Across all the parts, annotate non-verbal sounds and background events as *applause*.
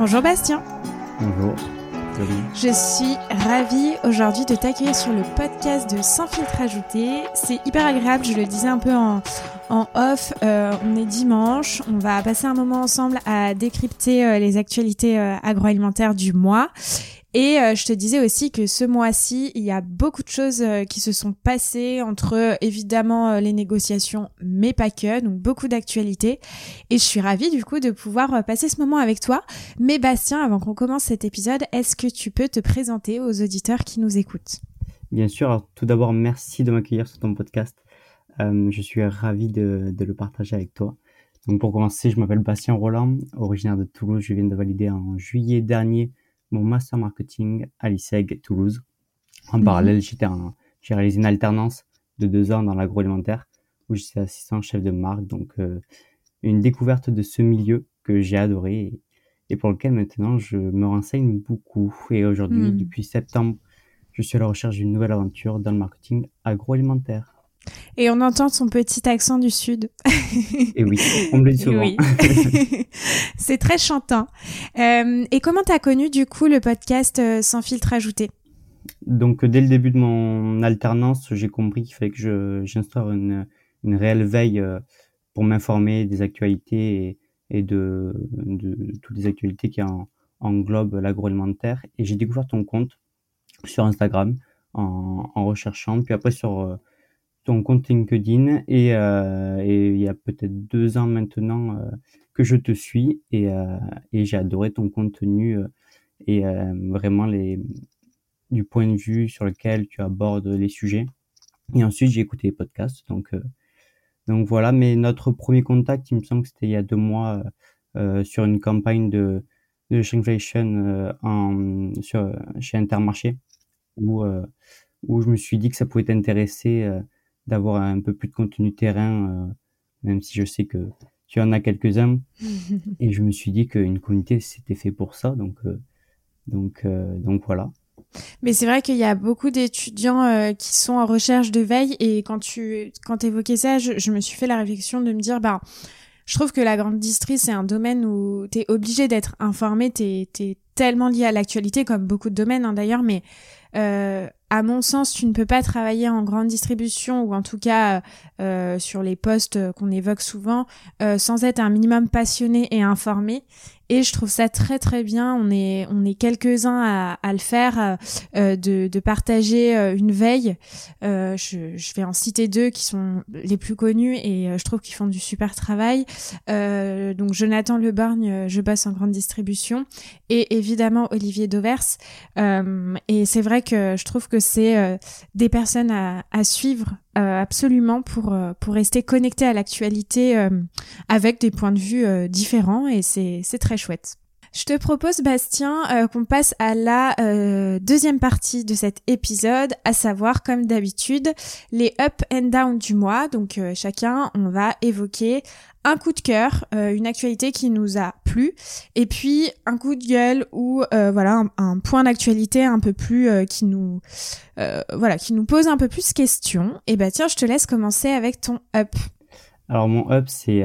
Bonjour Bastien. Bonjour. Je suis ravie aujourd'hui de t'accueillir sur le podcast de Sans filtre ajouté. C'est hyper agréable, je le disais un peu en, en off. Euh, on est dimanche, on va passer un moment ensemble à décrypter euh, les actualités euh, agroalimentaires du mois. Et euh, je te disais aussi que ce mois-ci, il y a beaucoup de choses euh, qui se sont passées entre euh, évidemment les négociations, mais pas que, donc beaucoup d'actualités. Et je suis ravie du coup de pouvoir passer ce moment avec toi. Mais Bastien, avant qu'on commence cet épisode, est-ce que tu peux te présenter aux auditeurs qui nous écoutent? Bien sûr. Alors, tout d'abord, merci de m'accueillir sur ton podcast. je suis ravi de, de, le partager avec toi. Donc pour commencer, je m'appelle Bastien Roland, originaire de Toulouse. Je viens de valider en juillet dernier mon master marketing à l'ISEG Toulouse. En mhm. parallèle, j'ai réalisé une alternance de deux ans dans l'agroalimentaire où j'étais assistant chef de marque. Donc, euh, une découverte de ce milieu que j'ai adoré et, pour lequel maintenant je me renseigne beaucoup. Et aujourd'hui, mhm. depuis septembre, je suis à la recherche d'une nouvelle aventure dans le marketing agroalimentaire. Et on entend son petit accent du sud. *laughs* et oui, on me le dit souvent. *laughs* C'est très chantant. Euh, et comment tu as connu du coup le podcast euh, Sans filtre ajouté? Donc dès le début de mon alternance, j'ai compris qu'il fallait que j'instaure une, une réelle veille euh, pour m'informer des actualités et, de, de, toutes les actualités qui en, englobent l'agroalimentaire. Et j'ai découvert ton compte sur Instagram en, en recherchant, puis après sur ton compte LinkedIn et, euh, et il y a peut-être deux ans maintenant euh, que je te suis et, euh, et j'ai adoré ton contenu et vraiment les du point de vue sur lequel tu abordes les sujets. Et ensuite j'ai écouté les podcasts donc donc voilà. Mais notre premier contact, il me semble que c'était il y a deux mois sur une campagne de de shrinkflation en sur chez Intermarché où où je me suis dit que ça pouvait t'intéresser d'avoir un peu plus de contenu terrain, euh, même si je sais que tu en as quelques-uns. *laughs* et je me suis dit qu'une communauté, c'était fait pour ça. Donc, euh, donc, euh, donc voilà. Mais c'est vrai qu'il y a beaucoup d'étudiants qui sont en recherche de veille et quand tu quand évoquais ça, je, me suis fait la réflexion de me dire bah je trouve que la grande distrie c'est un domaine où tu es obligé d'être informé, tu es, tellement lié à l'actualité comme beaucoup de domaines hein, d'ailleurs mais euh, à mon sens, tu ne peux pas travailler en grande distribution ou en tout cas euh, sur les postes qu'on évoque souvent euh, sans être un minimum passionné et informé. Et je trouve ça très très bien. On est on est quelques uns à, le faire, euh, de, partager euh, une veille. Euh, je, vais en citer deux qui sont les plus connus et euh, je trouve qu'ils font du super travail. Euh, donc Jonathan Leborgne, je bosse en grande distribution, et évidemment Olivier Dauvers. et c'est vrai que je trouve que c'est des personnes à, suivre euh, absolument pour euh, pour rester connecté à l'actualité euh, avec des points de vue différents et c'est très chouette. Je te propose, Bastien, qu'on passe à la deuxième partie de cet épisode, à savoir, comme d'habitude, les up and down du mois. Donc, chacun, on va évoquer un coup de cœur, euh, une actualité qui nous a plu, et puis un coup de gueule ou euh, voilà un, point d'actualité un peu plus euh, qui nous voilà qui nous pose un peu plus question. Et bah tiens, je te laisse commencer avec ton up. Alors mon up, c'est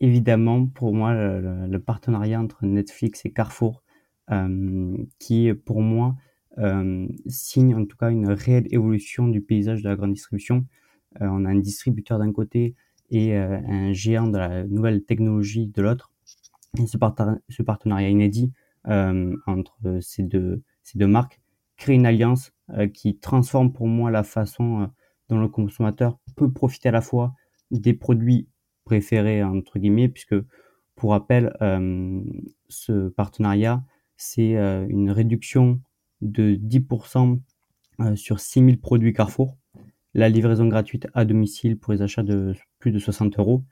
évidemment pour moi le, partenariat entre Netflix et Carrefour, qui pour moi signe en tout cas une réelle évolution du paysage de la grande distribution. on a un distributeur d'un côté, et euh, un géant de la nouvelle technologie de l'autre. Ce, partenariat inédit euh, entre ces deux, marques crée une alliance euh, qui transforme pour moi la façon dont le consommateur peut profiter à la fois des produits préférés entre guillemets puisque pour rappel ce partenariat c'est une réduction de 10% sur 6000 produits Carrefour la livraison gratuite à domicile pour les achats de plus de 60 euros,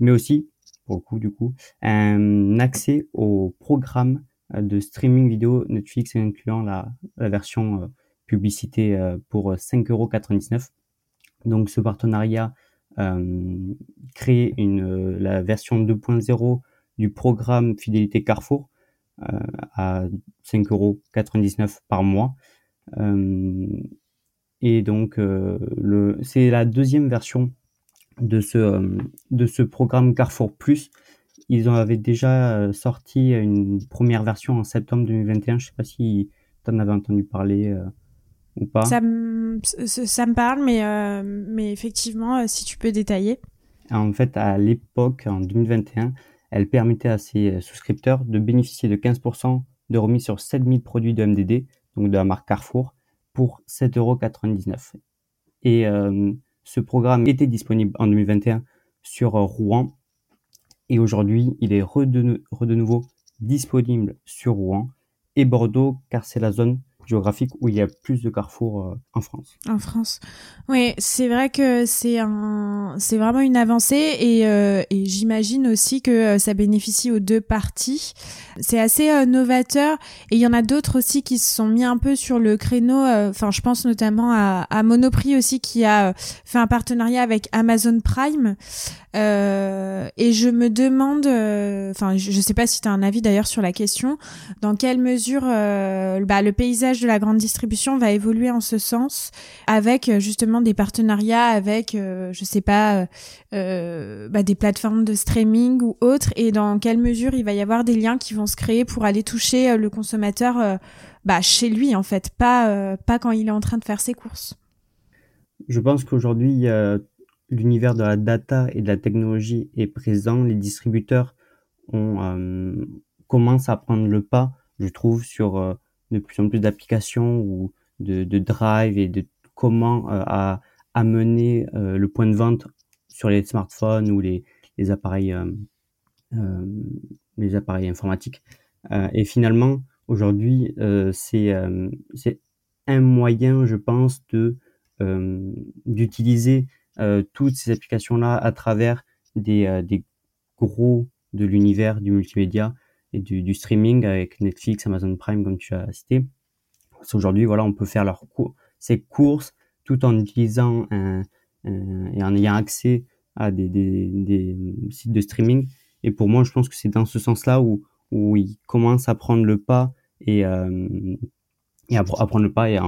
mais aussi, pour le coup, du coup, un accès au programme de streaming vidéo Netflix incluant la, la version euh, publicité euh, pour 5,99 euros. Donc ce partenariat euh, crée une, la version 2.0 du programme Fidélité Carrefour euh, à 5,99 euros par mois. Euh, et donc, euh, le, c'est la deuxième version de ce, euh, de ce programme Carrefour Plus ils en avaient déjà sorti une première version en septembre 2021. Je sais pas si tu en avais entendu parler ou pas. Ça me, ça me parle, mais, mais effectivement, si tu peux détailler. En fait, à l'époque, en 2021, elle permettait à ses souscripteurs de bénéficier de 15% de remise sur 7000 produits de MDD, donc de la marque Carrefour, pour 7,99€. Et euh, ce programme était disponible en 2021 sur euh, Rouen. Et aujourd'hui, il est re de nouveau disponible sur Rouen et Bordeaux, car c'est la zone géographique où il y a plus de carrefours euh, en France. En France, oui, c'est vrai que c'est un, c'est vraiment une avancée et, euh, et j'imagine aussi que euh, ça bénéficie aux deux parties. C'est assez novateur et il y en a d'autres aussi qui se sont mis un peu sur le créneau. Enfin, je pense notamment à, Monoprix aussi qui a fait un partenariat avec Amazon Prime. et je me demande, enfin, je, je sais pas si tu as un avis d'ailleurs sur la question, dans quelle mesure bah, le paysage de la grande distribution va évoluer en ce sens avec euh, justement des partenariats avec, euh, je sais pas, euh, bah, des plateformes de streaming ou autres et dans quelle mesure il va y avoir des liens qui vont se créer pour aller toucher le consommateur bah, chez lui en fait, pas, pas quand il est en train de faire ses courses? Je pense qu'aujourd'hui, l'univers de la data et de la technologie est présent. Les distributeurs ont, commencent à prendre le pas, je trouve, sur de plus en plus d'applications ou de, de, drive et de comment euh, amener euh, le point de vente sur les smartphones ou les, appareils euh, les appareils informatiques. et finalement, aujourd'hui, c'est un moyen, je pense, de d'utiliser toutes ces applications-là à travers des gros de l'univers du multimédia du, streaming avec Netflix, Amazon Prime, comme tu as cité. Aujourd'hui, voilà, on peut faire leur cours, ces courses tout en utilisant un, et en ayant accès à des, sites de streaming. Et pour moi, je pense que c'est dans ce sens-là où, où ils commencent à prendre le pas et, euh, et à, le pas et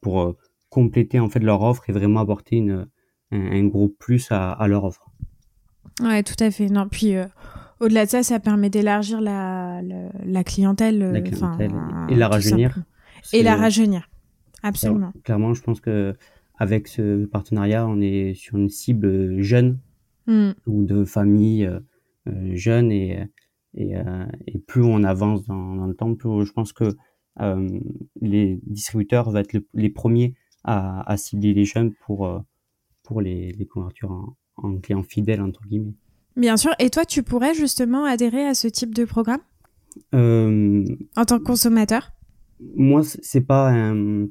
pour euh, compléter en fait leur offre et vraiment apporter une, un, gros plus à, à, leur offre. Ouais, tout à fait. Non, puis euh, au-delà de ça, ça permet d'élargir la, la, clientèle. La clientèle et la rajeunir. Et la rajeunir. Absolument. clairement, je pense que avec ce partenariat, on est sur une cible jeune hmm. ou de famille euh, euh, jeune et, et, euh, et, plus on avance dans, dans, le temps, plus je pense que euh, les distributeurs vont être les premiers à, à, cibler les jeunes pour, pour les, les couvertures en, en clients fidèles, entre guillemets. Bien sûr. Et toi, tu pourrais justement adhérer à ce type de programme euh, en tant que consommateur? Moi, c'est pas un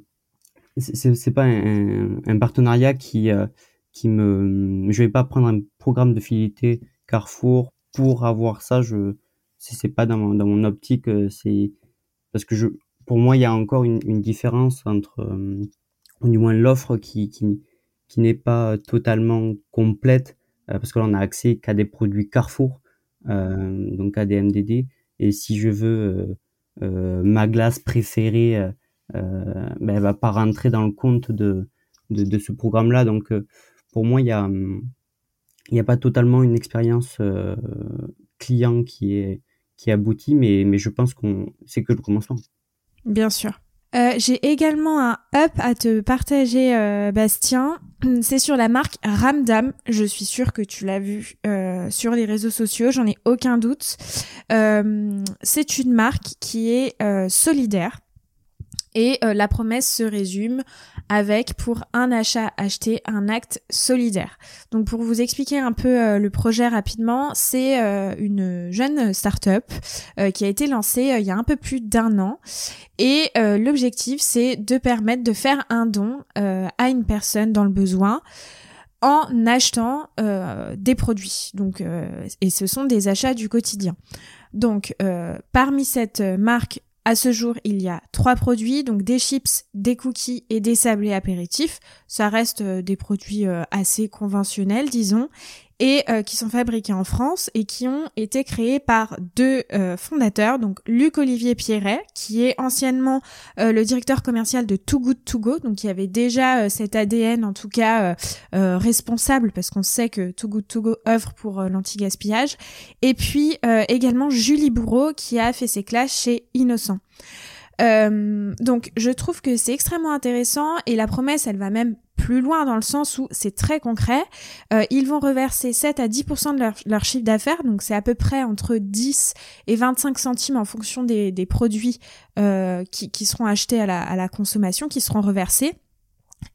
c'est pas un, un, partenariat qui euh, qui me je vais pas prendre un programme de fidélité Carrefour pour avoir ça je c'est pas dans mon, dans mon optique euh, c'est parce que je pour moi il y a encore une, une différence entre euh, du moins l'offre qui qui, qui n'est pas totalement complète parce que là on a accès qu'à des produits Carrefour, euh, donc à des MDD. Et si je veux euh, ma glace préférée, ben, elle va pas rentrer dans le compte de, de, ce programme-là. Donc pour moi, il y a n'y a pas totalement une expérience client qui est qui aboutit, mais, mais je pense qu'on c'est que le commencement. Bien sûr. Euh, j'ai également un up à te partager, euh, Bastien. *clears throat* C'est sur la marque Ramdam. Je suis sûre que tu l'as vu euh, sur les réseaux sociaux, j'en ai aucun doute. c'est une marque qui est solidaire. Et euh, la promesse se résume avec pour un achat acheté un acte solidaire. Donc pour vous expliquer un peu euh, le projet rapidement, c'est euh, une jeune start-up qui a été lancée il y a un peu plus d'un an et l'objectif c'est de permettre de faire un don à une personne dans le besoin en achetant des produits. Donc et ce sont des achats du quotidien. Donc parmi cette marque à ce jour, il y a trois produits, donc des chips, des cookies et des sablés apéritifs. Ça reste euh, des produits euh, assez conventionnels, disons. Et euh, qui sont fabriqués en France et qui ont été créés par deux euh, fondateurs, donc Luc Olivier Pierret, qui est anciennement euh, le directeur commercial de Too Good To Go, donc qui avait déjà cet ADN en tout cas responsable parce qu'on sait que Too Good To Go œuvre pour l'anti-gaspillage, et puis également Julie Bourreau qui a fait ses classes chez Innocent. Euh, donc je trouve que c'est extrêmement intéressant et la promesse elle va même plus loin dans le sens où c'est très concret. Euh, ils vont reverser 7 à 10% de leur, leur chiffre d'affaires, donc c'est à peu près entre 10 et 25 centimes en fonction des, des produits euh, qui, qui, seront achetés à la, à la consommation, qui seront reversés.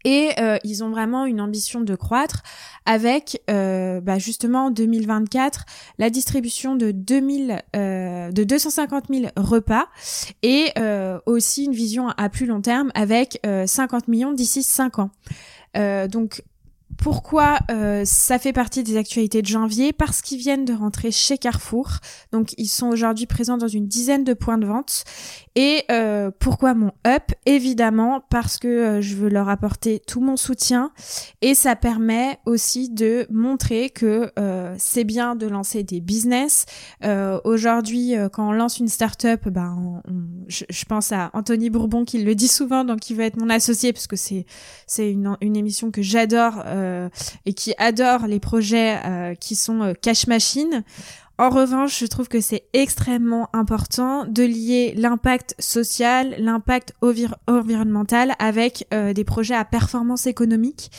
Et euh, ils ont vraiment une ambition de croître avec euh, bah justement en 2024 la distribution de 2000 euh, de 250 000 repas et euh, aussi une vision à plus long terme avec 50 millions d'ici 5 ans. Donc pourquoi euh, ça fait partie des actualités de janvier? Parce qu'ils viennent de rentrer chez Carrefour. Donc ils sont aujourd'hui présents dans une dizaine de points de vente. Et euh, pourquoi mon up? Évidemment parce que euh, je veux leur apporter tout mon soutien. Et ça permet aussi de montrer que c'est bien de lancer des business. aujourd'hui, quand on lance une start-up, ben, je, pense à Anthony Bourbon qui le dit souvent, donc qui veut être mon associé parce que c'est c'est une, une émission que j'adore et qui adore les projets euh, qui sont euh, cash machine. En revanche, je trouve que c'est extrêmement important de lier l'impact social, l'impact environnemental avec des projets à performance économique.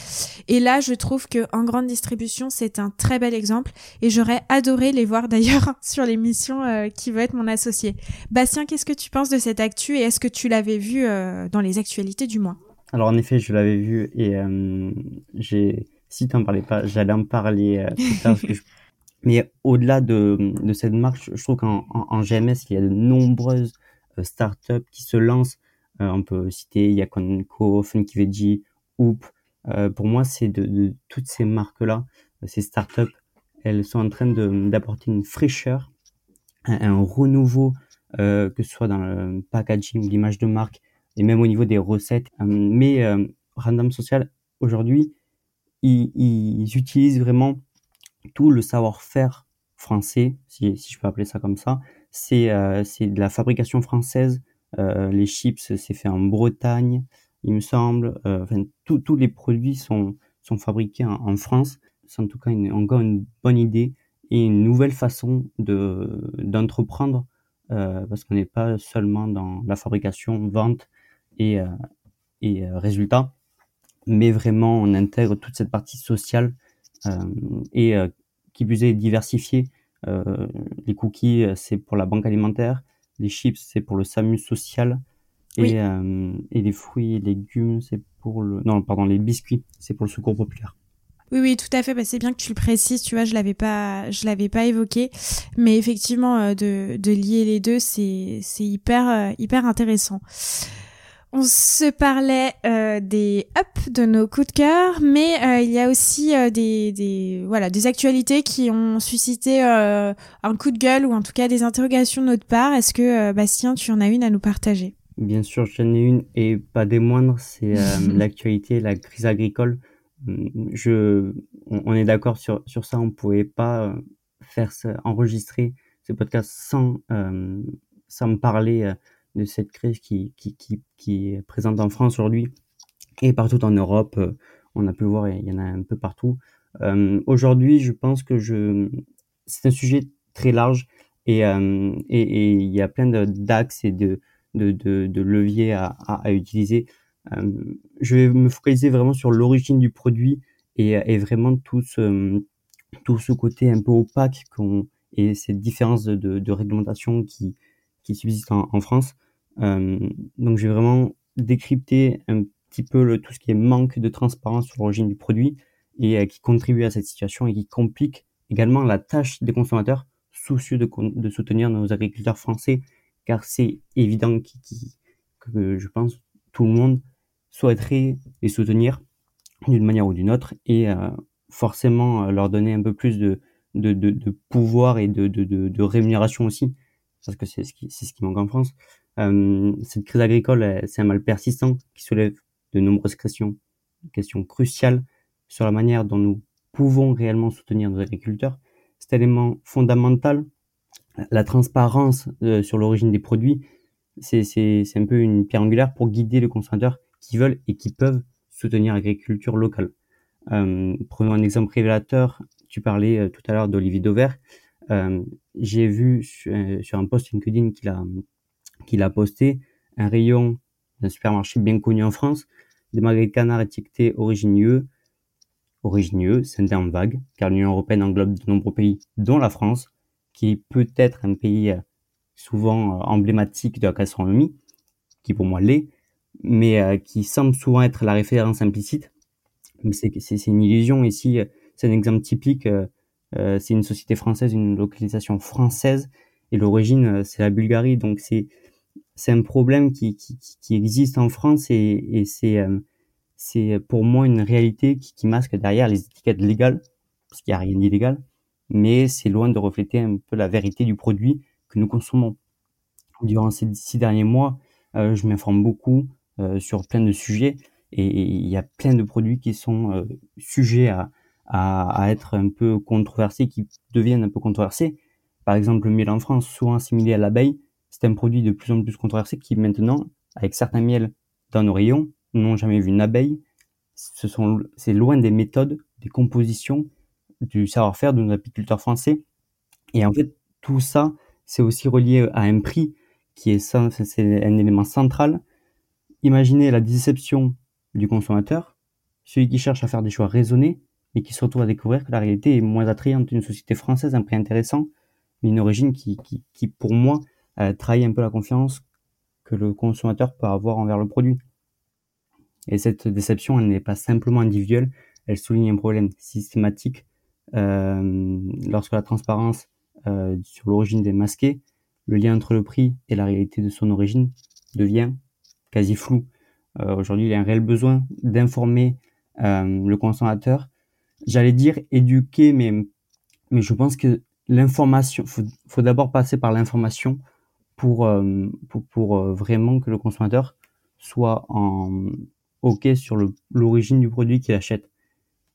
Et là, je trouve que en grande distribution, c'est un très bel exemple. Et j'aurais adoré les voir *laughs* d'ailleurs sur l'émission qui veut être mon associé. Bastien, qu'est-ce que tu penses de cette actu et est-ce que tu l'avais vu dans les actualités du mois? Alors en effet, je l'avais vu et euh, j'ai, si t'en parlais pas, j'allais en parler euh, plus tard. *laughs* Mais au-delà de, de cette marque, je trouve qu'en en, GMS, il y a de nombreuses euh, startups qui se lancent. On peut citer Yakonko, Funky Veggie, Hoop. Pour moi, c'est de, de, toutes ces marques-là, ces startups, elles sont en train d'apporter une fraîcheur, un, un renouveau, que ce soit dans le packaging, l'image de marque, et même au niveau des recettes. Euh, mais euh, Random Social, aujourd'hui, ils, utilisent vraiment tout le savoir-faire français, si, je peux appeler ça comme ça. C'est euh, de la fabrication française. Euh, les chips, c'est fait en Bretagne, il me semble. Enfin, tous les produits sont, sont fabriqués en, France. C'est en tout cas encore une bonne idée et une nouvelle façon de d'entreprendre parce qu'on n'est pas seulement dans la fabrication, vente, et, euh, et euh, résultat, mais vraiment on intègre toute cette partie sociale euh, et qui plus est diversifiée. les cookies, c'est pour la banque alimentaire, les chips, c'est pour le SAMU social, et, et, les fruits et légumes, c'est pour le... Non, pardon, les biscuits, c'est pour le secours populaire. Oui, oui, tout à fait. Bah, c'est bien que tu le précises. Tu vois, je l'avais pas, je l'avais pas évoqué, mais effectivement, de, de lier les deux, c'est, c'est hyper, hyper intéressant. On se parlait euh, des ups de nos coups de cœur, mais euh, il y a aussi euh, des, des, voilà des actualités qui ont suscité un coup de gueule ou en tout cas des interrogations de notre part. Est-ce que Bastien, tu en as une à nous partager? Bien sûr, j'en ai une et pas des moindres. C'est *laughs* l'actualité, la crise agricole. Je, on, est d'accord sur sur ça. On pouvait pas faire enregistrer ce podcast sans sans me parler de cette crise qui, qui, qui, est présente en France aujourd'hui et partout en Europe. Euh, on a pu le voir, il y en a un peu partout. Euh, aujourd'hui, je pense que je, c'est un sujet très large et, euh, et, il y a plein d'axes et de, de, de, leviers à, à, utiliser. Je vais me focaliser vraiment sur l'origine du produit et, et vraiment tout ce, tout ce côté un peu opaque et cette différence de réglementation qui, qui subsiste en, en France. Euh, donc j'ai vraiment décrypté un petit peu le, tout ce qui est manque de transparence sur l'origine du produit et euh, qui contribue à cette situation et qui complique également la tâche des consommateurs soucieux de, de soutenir nos agriculteurs français car c'est évident qui, que je pense tout le monde souhaiterait les soutenir d'une manière ou d'une autre et euh, forcément euh, leur donner un peu plus de, de, de, pouvoir et de, de, rémunération aussi parce que c'est ce qui manque en France. Euh, cette crise agricole, c'est un mal persistant qui soulève de nombreuses questions, questions cruciales sur la manière dont nous pouvons réellement soutenir nos agriculteurs. Cet élément fondamental, la transparence euh, sur l'origine des produits, c'est un peu une pierre angulaire pour guider les consommateurs qui veulent et qui peuvent soutenir l'agriculture locale. Euh, prenons un exemple révélateur. Tu parlais euh, tout à l'heure d'Olivier Dauvert. Euh, j'ai vu sur, un post LinkedIn qu'il a, qu'il a posté un rayon d'un supermarché bien connu en France, des magrets de canard étiquetés origine UE. Origine UE, c'est un terme vague, car l'Union européenne englobe de nombreux pays, dont la France, qui peut être un pays souvent emblématique de la gastronomie, qui pour moi l'est, mais qui semble souvent être la référence implicite mais c'est une illusion ici. C'est un exemple typique. Euh, euh, c'est une société française, une localisation française, et l'origine euh, c'est la Bulgarie. Donc c'est c'est un problème qui, qui, qui existe en France et, et c'est c'est pour moi une réalité qui, qui masque derrière les étiquettes légales, parce qu'il n'y a rien d'illégal, mais c'est loin de refléter un peu la vérité du produit que nous consommons. Durant ces six derniers mois, euh, je m'informe beaucoup euh, sur plein de sujets et il y a plein de produits qui sont euh, sujets à, à, à, être un peu controversés, qui deviennent un peu controversés. Par exemple, le miel en France, souvent assimilé à l'abeille, c'est un produit de plus en plus controversé qui maintenant, avec certains miels dans nos rayons, n'ont jamais vu une abeille. Ce sont, c'est loin des méthodes, des compositions, du savoir-faire de nos apiculteurs français. Et en fait, tout ça, c'est aussi relié à un prix qui est, c'est un élément central. Imaginez la déception du consommateur, celui qui cherche à faire des choix raisonnés, mais qui retrouve à découvrir que la réalité est moins attrayante d'une société française, un prix intéressant, mais une origine qui, qui, qui pour moi, euh, trahit un peu la confiance que le consommateur peut avoir envers le produit. Et cette déception, elle n'est pas simplement individuelle, elle souligne un problème systématique euh, lorsque la transparence euh, sur l'origine des masqués, le lien entre le prix et la réalité de son origine devient quasi flou. Euh, aujourd'hui, il y a un réel besoin d'informer le consommateur. J'allais dire éduquer, mais, mais je pense que l'information, faut, faut d'abord passer par l'information pour, euh, pour, pour vraiment que le consommateur soit en OK sur l'origine du produit qu'il achète.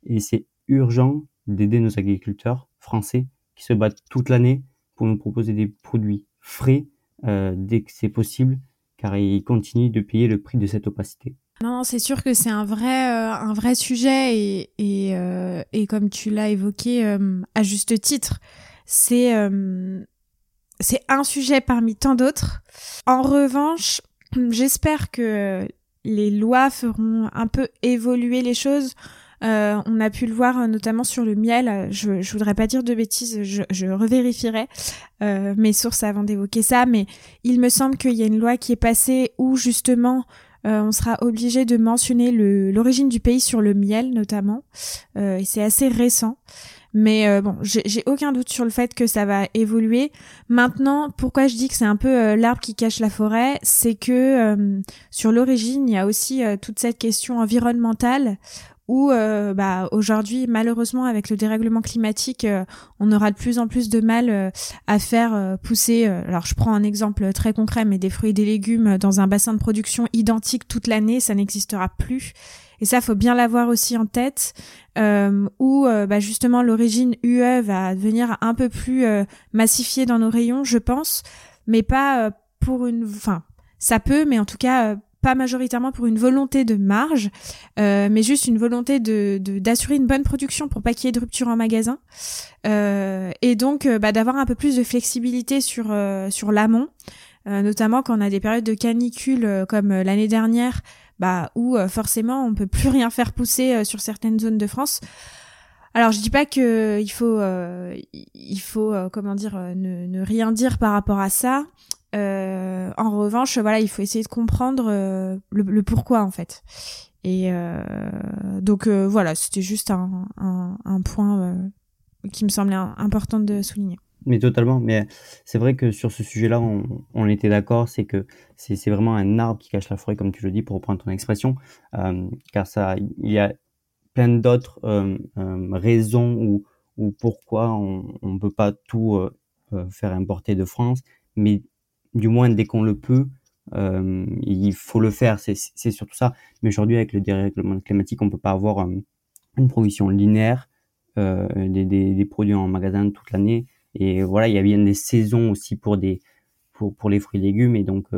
Et c'est urgent d'aider nos agriculteurs français qui se battent toute l'année pour nous proposer des produits frais euh, dès que c'est possible car ils continuent de payer le prix de cette opacité. Non, c'est sûr que c'est un vrai, euh, un vrai sujet et, et, euh, comme tu l'as évoqué euh, à juste titre, c'est c'est un sujet parmi tant d'autres. En revanche, j'espère que les lois feront un peu évoluer les choses on a pu le voir notamment sur le miel. Je, je voudrais pas dire de bêtises, je, je revérifierai mes sources avant d'évoquer ça, mais il me semble qu'il y a une loi qui est passée où justement on sera obligé de mentionner l'origine du pays sur le miel notamment, et c'est assez récent. Mais bon, j'ai aucun doute sur le fait que ça va évoluer. Maintenant, pourquoi je dis que c'est un peu l'arbre qui cache la forêt, c'est que sur l'origine, il y a aussi toute cette question environnementale où euh, bah, aujourd'hui, malheureusement, avec le dérèglement climatique, euh, on aura de plus en plus de mal euh, à faire pousser, alors je prends un exemple très concret, mais des fruits et des légumes dans un bassin de production identique toute l'année, ça n'existera plus. Et ça, faut bien l'avoir aussi en tête, où bah, justement l'origine UE va devenir un peu plus massifiée dans nos rayons, je pense, mais pas pour une... Enfin, ça peut, mais en tout cas pas majoritairement pour une volonté de marge, euh, mais juste une volonté de d'assurer une bonne production pour pas qu'il y ait de rupture en magasin, euh, et donc euh, bah, d'avoir un peu plus de flexibilité sur euh, sur l'amont, euh, notamment quand on a des périodes de canicule comme l'année dernière, bah où forcément on peut plus rien faire pousser sur certaines zones de France. Alors je dis pas que il faut il faut comment dire ne, ne rien dire par rapport à ça. Euh, en revanche, voilà, il faut essayer de comprendre euh, le, pourquoi en fait. Et euh, donc voilà, c'était juste un, point qui me semblait important de souligner. Mais totalement. Mais c'est vrai que sur ce sujet-là, on, était d'accord. C'est que c'est vraiment un arbre qui cache la forêt, comme tu le dis, pour reprendre ton expression. car ça, il y a plein d'autres raisons ou, ou pourquoi on ne peut pas tout faire importer de France. Mais du moins dès qu'on le peut, euh, il faut le faire, c'est surtout ça. Mais aujourd'hui, avec le dérèglement climatique, on peut pas avoir euh, une production linéaire des, des, produits en magasin toute l'année. Et voilà, il y a bien des saisons aussi pour les fruits et légumes. Et donc,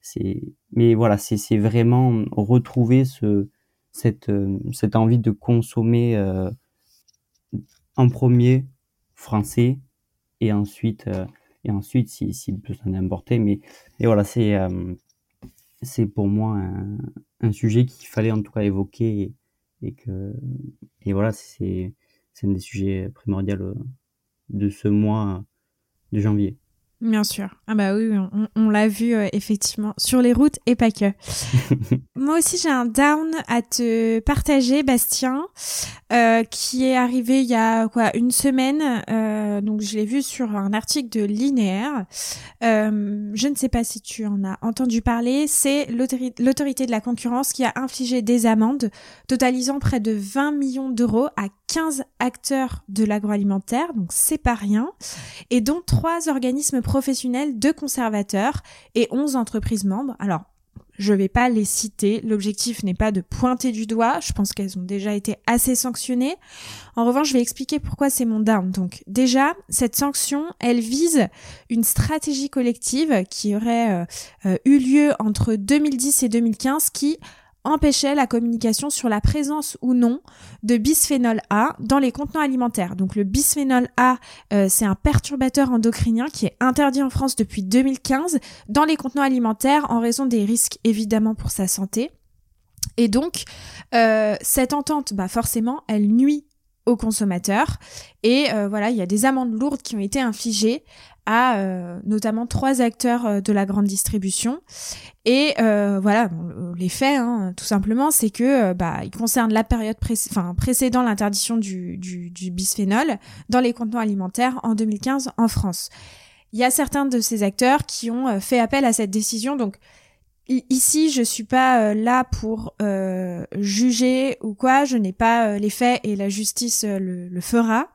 c'est mais voilà, c'est vraiment retrouver ce cette cette envie de consommer en premier français et ensuite et ensuite si, si besoin d'importer mais et voilà c'est c'est pour moi un, sujet qu'il fallait en tout cas évoquer et, que et voilà c'est c'est un des sujets primordiaux de ce mois de janvier. Bien sûr. Ah bah oui, on, l'a vu euh, effectivement sur les routes et pas que. *laughs* Moi aussi, j'ai un down à te partager, Bastien, euh, qui est arrivé il y a quoi une semaine. Euh, donc je l'ai vu sur un article de Linéaire. je ne sais pas si tu en as entendu parler. C'est l'autorité de la concurrence qui a infligé des amendes totalisant près de 20 millions d'euros à 15 acteurs de l'agroalimentaire, donc c'est pas rien, et dont trois organismes professionnels de conservateurs et 11 entreprises membres. Alors, je vais pas les citer, l'objectif n'est pas de pointer du doigt, je pense qu'elles ont déjà été assez sanctionnées. En revanche, je vais expliquer pourquoi c'est mon down. Donc déjà, cette sanction, elle vise une stratégie collective qui aurait euh, euh, eu lieu entre 2010 et 2015 qui empêchait la communication sur la présence ou non de bisphénol A dans les contenants alimentaires. Donc le bisphénol A, euh, c'est un perturbateur endocrinien qui est interdit en France depuis 2015 dans les contenants alimentaires en raison des risques évidemment pour sa santé. Et donc euh, cette entente, bah forcément, elle nuit aux consommateurs. Et euh, voilà, il y a des amendes lourdes qui ont été infligées à euh, notamment trois acteurs euh, de la grande distribution. Et euh, voilà, les faits, hein, tout simplement, c'est que bah, ils concernent la période enfin, précédant l'interdiction du, du, du bisphénol dans les contenants alimentaires en 2015 en France. Il y a certains de ces acteurs qui ont fait appel à cette décision, donc Ici, je suis pas euh, là pour euh, juger ou quoi. Je n'ai pas euh, les faits et la justice le, le, fera.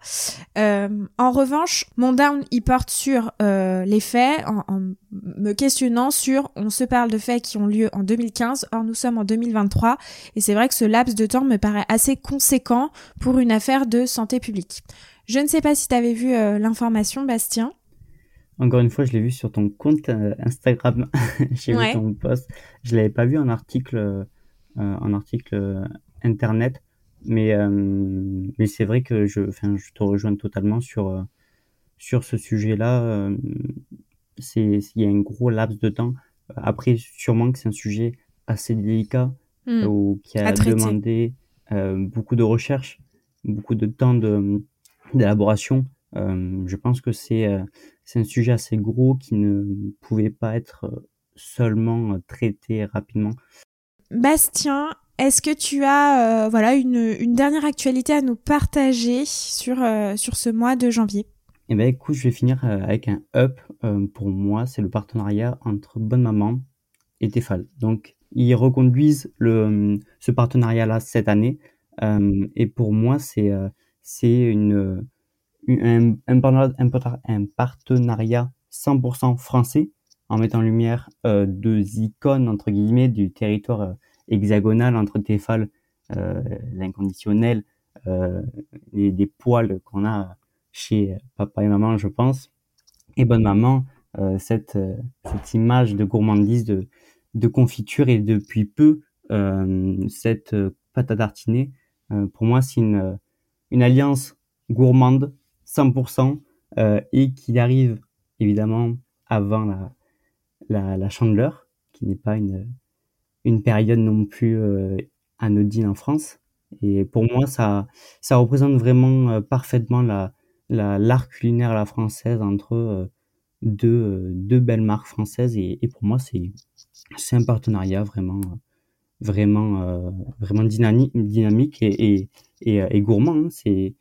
en revanche, mon down il porte sur les faits, en, me questionnant sur. On se parle de faits qui ont lieu en 2015. Or, nous sommes en 2023, et c'est vrai que ce laps de temps me paraît assez conséquent pour une affaire de santé publique. Je ne sais pas si tu vu l'information, Bastien. Encore une fois, je l'ai vu sur ton compte euh, Instagram. *laughs* J'ai vu ton post. Je l'avais pas vu en article, euh, en article euh, internet, mais mais c'est vrai que je, enfin, je te rejoins totalement sur sur ce sujet-là. c'est il y a un gros laps de temps. Après, sûrement que c'est un sujet assez délicat hmm. ou qui a demandé beaucoup de recherche, beaucoup de temps de d'élaboration. je pense que c'est c'est un sujet assez gros qui ne pouvait pas être euh, seulement euh, traité rapidement. Bastien, est-ce que tu as euh, voilà une, une, dernière actualité à nous partager sur, sur ce mois de janvier? Eh ben écoute, je vais finir avec un up. pour moi, c'est le partenariat entre Bonne Maman et Tefal. Donc, ils reconduisent le, ce partenariat-là cette année. et pour moi, c'est c'est une un, un, partenariat 100% français en mettant en lumière euh, deux icônes entre guillemets du territoire euh, hexagonal entre Tefal, euh, l'inconditionnel, euh, et des poils qu'on a chez papa et maman, je pense, et bonne maman, cette, cette image de gourmandise, de, de confiture et depuis peu cette pâte à tartiner. pour moi, c'est une, une alliance gourmande 100% euh, et qu'il arrive évidemment avant la, la, la chandeleur, qui n'est pas une, une période non plus euh, anodine en France. Et pour moi, ça, ça représente vraiment euh, parfaitement la, la, l'art culinaire à la française entre deux, deux belles marques françaises. Et, pour moi, c'est, c'est un partenariat vraiment, vraiment, vraiment dynamique, et, et, gourmand. Hein. C'est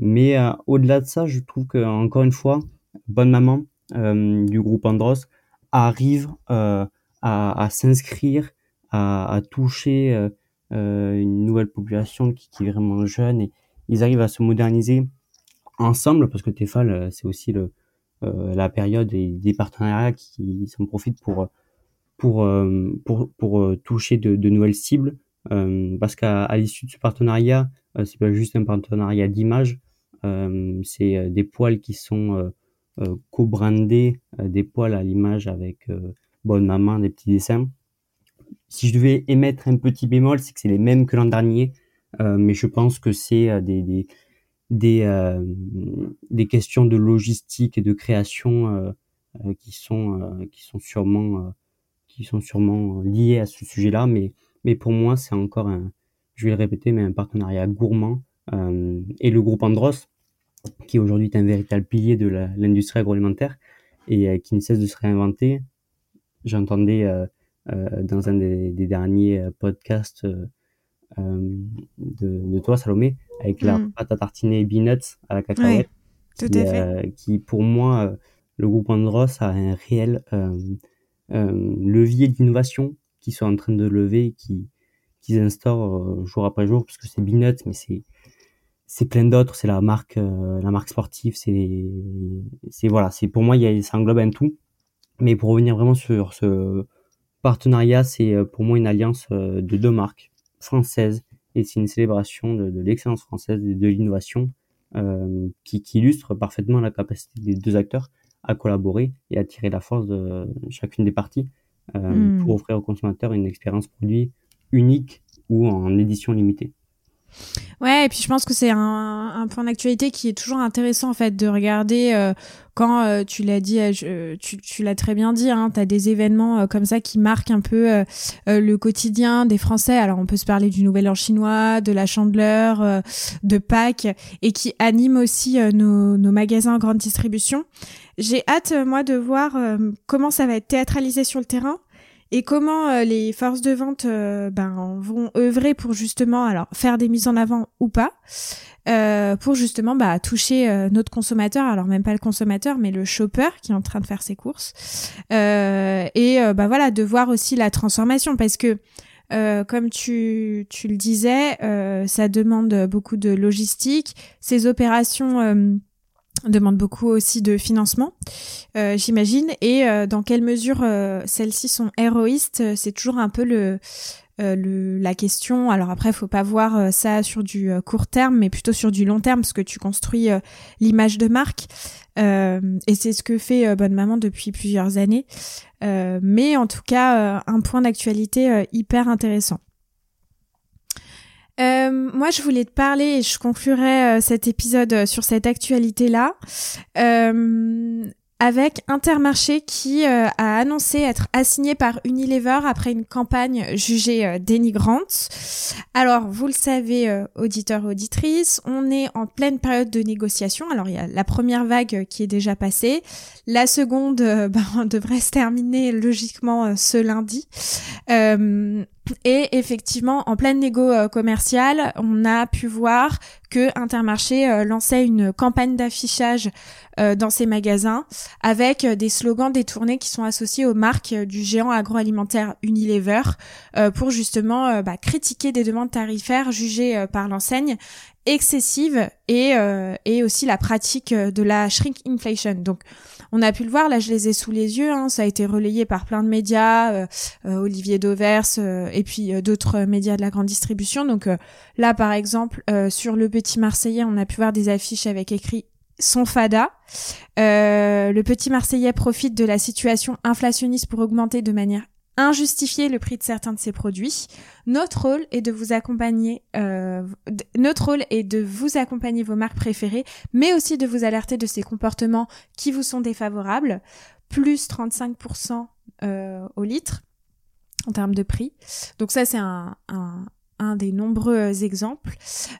mais euh, au-delà de ça, je trouve que encore une fois, bonne maman euh, du groupe Andros arrive euh, à, à s'inscrire, à, à, toucher une nouvelle population qui, qui, est vraiment jeune et ils arrivent à se moderniser ensemble parce que Tefal c'est aussi le la période et des partenariats qui s'en profitent pour pour pour, pour toucher de, de, nouvelles cibles parce qu'à l'issue de ce partenariat, c'est pas juste un partenariat d'image, c'est des poils qui sont co-brandés, des poils à l'image avec bonne maman, des petits dessins. Si je devais émettre un petit bémol, c'est que c'est les mêmes que l'an dernier, mais je pense que c'est des, des des, euh, des questions de logistique et de création euh, euh, qui sont qui sont sûrement qui sont sûrement liées à ce sujet-là, mais mais pour moi c'est encore un, je vais le répéter, mais un partenariat gourmand et le groupe Andros qui aujourd'hui est un véritable pilier de l'industrie agroalimentaire et qui ne cesse de se réinventer. J'entendais dans un des, des derniers podcasts de, de, toi, Salomé, avec la mm. pâte à tartiner Beanuts à la cacahuète. tout qui, à fait. Euh, qui, pour moi, euh, le groupe Andros a un réel euh, levier d'innovation qui sont en train de lever, qui qu'ils instaurent jour après jour, parce que c'est Beanuts, mais c'est c'est plein d'autres, c'est la marque la marque sportive, c'est c'est voilà, c'est pour moi il y a, ça englobe un tout. Mais pour revenir vraiment sur ce partenariat, c'est pour moi une alliance de deux marques françaises et c'est une célébration de, l'excellence française et de l'innovation euh, qui, illustre parfaitement la capacité des deux acteurs à collaborer et à tirer la force de chacune des parties euh, hmm. pour offrir aux consommateurs une expérience produit unique ou en édition limitée. Ouais, et puis je pense que c'est un, un, point d'actualité qui est toujours intéressant en fait de regarder euh, quand euh, tu l'as dit, euh, tu, tu l'as très bien dit, hein, tu as des événements comme ça qui marquent un peu le quotidien des Français. Alors on peut se parler du Nouvel An chinois, de la Chandeleur, de Pâques, et qui animent aussi nos, nos magasins en grande distribution. J'ai hâte moi de voir comment ça va être théâtralisé sur le terrain et comment euh, les forces de vente euh, ben, vont œuvrer pour justement alors faire des mises en avant ou pas euh, pour justement bah, toucher euh, notre consommateur alors même pas le consommateur mais le shopper qui est en train de faire ses courses et bah voilà de voir aussi la transformation parce que comme tu, tu le disais, ça demande beaucoup de logistique. Ces opérations demande beaucoup aussi de financement, euh, j'imagine. Et euh, dans quelle mesure euh, celles-ci sont héroïstes, c'est toujours un peu le, le, la question. Alors après, faut pas voir ça sur du court terme, mais plutôt sur du long terme, parce que tu construis l'image de marque. et c'est ce que fait Bonne Maman depuis plusieurs années. mais en tout cas, un point d'actualité hyper intéressant. Euh, moi, je voulais te parler et je conclurai euh, cet épisode euh, sur cette actualité-là. Euh, avec Intermarché qui euh, a annoncé être assigné par Unilever après une campagne jugée euh, dénigrante. Alors, vous le savez, euh, auditeurs auditrices, on est en pleine période de négociation. Alors, il y a la première vague qui est déjà passée. La seconde *laughs* ben, devrait se terminer logiquement ce lundi. Et effectivement, en pleine négo commerciale, on a pu voir que Intermarché lançait une campagne d'affichage euh, dans ces magasins avec euh, des slogans détournés qui sont associés aux marques euh, du géant agroalimentaire Unilever pour justement bah, critiquer des demandes tarifaires jugées par l'enseigne excessives et, et aussi la pratique de la shrink inflation. Donc on a pu le voir, là je les ai sous les yeux, hein, ça a été relayé par plein de médias, Olivier Dauvers et puis d'autres médias de la grande distribution. Donc là par exemple sur le Petit Marseillais, on a pu voir des affiches avec écrit son fada. Euh, le petit Marseillais profite de la situation inflationniste pour augmenter de manière injustifiée le prix de certains de ses produits. Notre rôle est de vous accompagner, euh, notre rôle est de vous accompagner vos marques préférées, mais aussi de vous alerter de ces comportements qui vous sont défavorables. Plus 35% euh, au litre en termes de prix. Donc ça c'est un, un, un des nombreux exemples.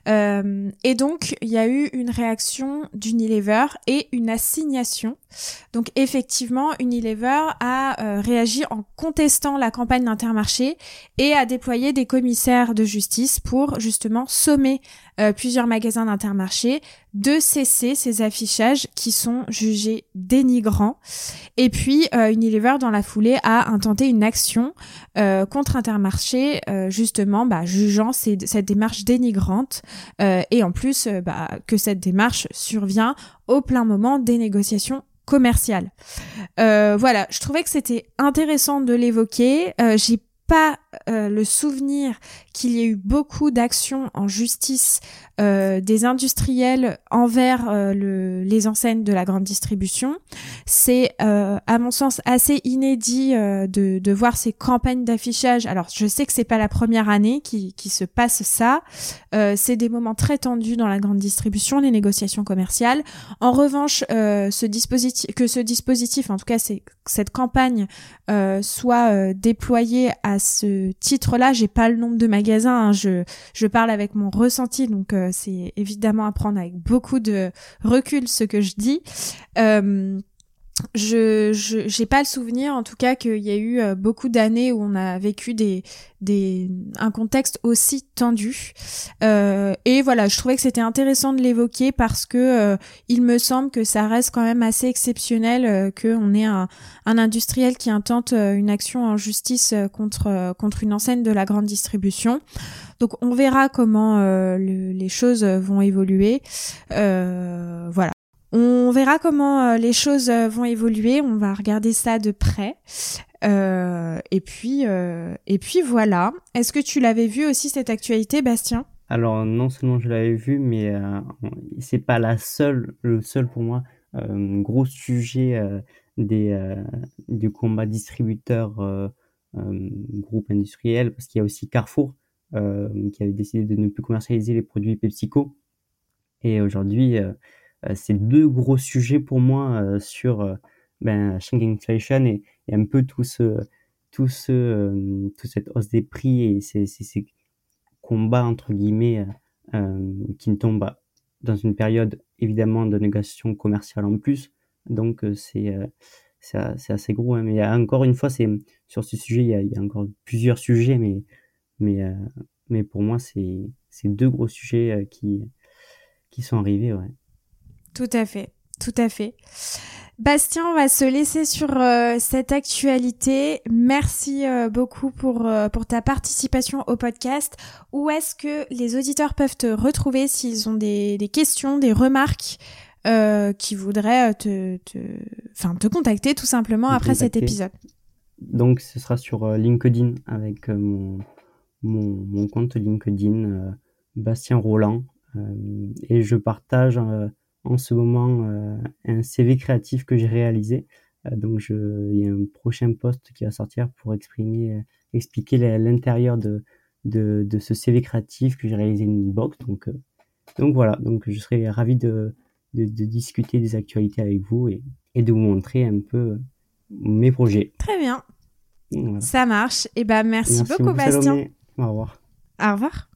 Euh, et donc, il y a eu une réaction d'Unilever et une assignation. Donc, effectivement, Unilever a euh, réagi en contestant la campagne d'Intermarché et a déployé des commissaires de justice pour justement sommer euh, plusieurs magasins d'Intermarché de cesser ces affichages qui sont jugés dénigrants. Et puis euh, Unilever dans la foulée a intenté une action euh, contre Intermarché, justement bah, jugeant cette démarche dénigrante et en plus bah, que cette démarche survient au plein moment des négociations commerciales. voilà, je trouvais que c'était intéressant de l'évoquer. J'ai pas euh, le souvenir qu'il y ait eu beaucoup d'actions en justice euh, des industriels envers euh, le, les enseignes de la grande distribution. C'est, à mon sens, assez inédit de, voir ces campagnes d'affichage. Alors, je sais que c'est pas la première année qui, se passe ça. c'est des moments très tendus dans la grande distribution, les négociations commerciales. En revanche, que ce dispositif, en tout cas, c'est cette campagne soit déployée à ce titre-là. J'ai pas le nombre de magasins. Hein. Je, je parle avec mon ressenti, donc euh, c'est évidemment à prendre avec beaucoup de recul ce que je dis. Euh, je j'ai pas le souvenir en tout cas qu'il y a eu euh, beaucoup d'années où on a vécu des des un contexte aussi tendu. Euh, et voilà je trouvais que c'était intéressant de l'évoquer parce que euh, il me semble que ça reste quand même assez exceptionnel euh, que on ait un, un industriel qui intente une action en justice contre contre une enseigne de la grande distribution. Donc on verra comment les choses vont évoluer. Voilà on verra comment euh, les choses euh, vont évoluer. On va regarder ça de près. Euh, et puis, et puis voilà. Est-ce que tu l'avais vu aussi cette actualité, Bastien? Alors non seulement je l'avais vu, mais c'est pas la seule, le seul pour moi gros sujet des du combat distributeur groupe industriel, parce qu'il y a aussi Carrefour qui avait décidé de ne plus commercialiser les produits PepsiCo. Et aujourd'hui, euh, c'est deux gros sujets pour moi euh, sur euh, ben, inflation et, et, un peu tout ce, tout ce, toute cette hausse des prix et ces, combats entre guillemets qui ne tombent dans une période évidemment de négociation commerciale en plus. Donc c'est c'est assez gros. Hein. Mais encore une fois, sur ce sujet, il y, a, encore plusieurs sujets, mais mais mais pour moi, c'est c'est deux gros sujets qui qui sont arrivés. Ouais. Tout à fait, tout à fait. Bastien, on va se laisser sur euh, cette actualité. Merci euh, beaucoup pour, euh, pour ta participation au podcast. Où est-ce que les auditeurs peuvent te retrouver s'ils ont des, des questions, des remarques qui voudraient te, te, enfin, te contacter tout simplement après cet épisode? Donc ce sera sur LinkedIn avec mon, mon, mon, compte LinkedIn Bastien Roland. et je partage en ce moment euh, un CV créatif que j'ai réalisé. Euh, donc je, il y a un prochain post qui va sortir pour exprimer, euh, expliquer l'intérieur de, de, de, ce CV créatif que j'ai réalisé une box. Donc, donc voilà, donc je serais ravi de, de, de, discuter des actualités avec vous et, et, de vous montrer un peu mes projets. Très bien. Ça marche. Et eh ben merci, merci beaucoup, Bastien. Au revoir. Au revoir.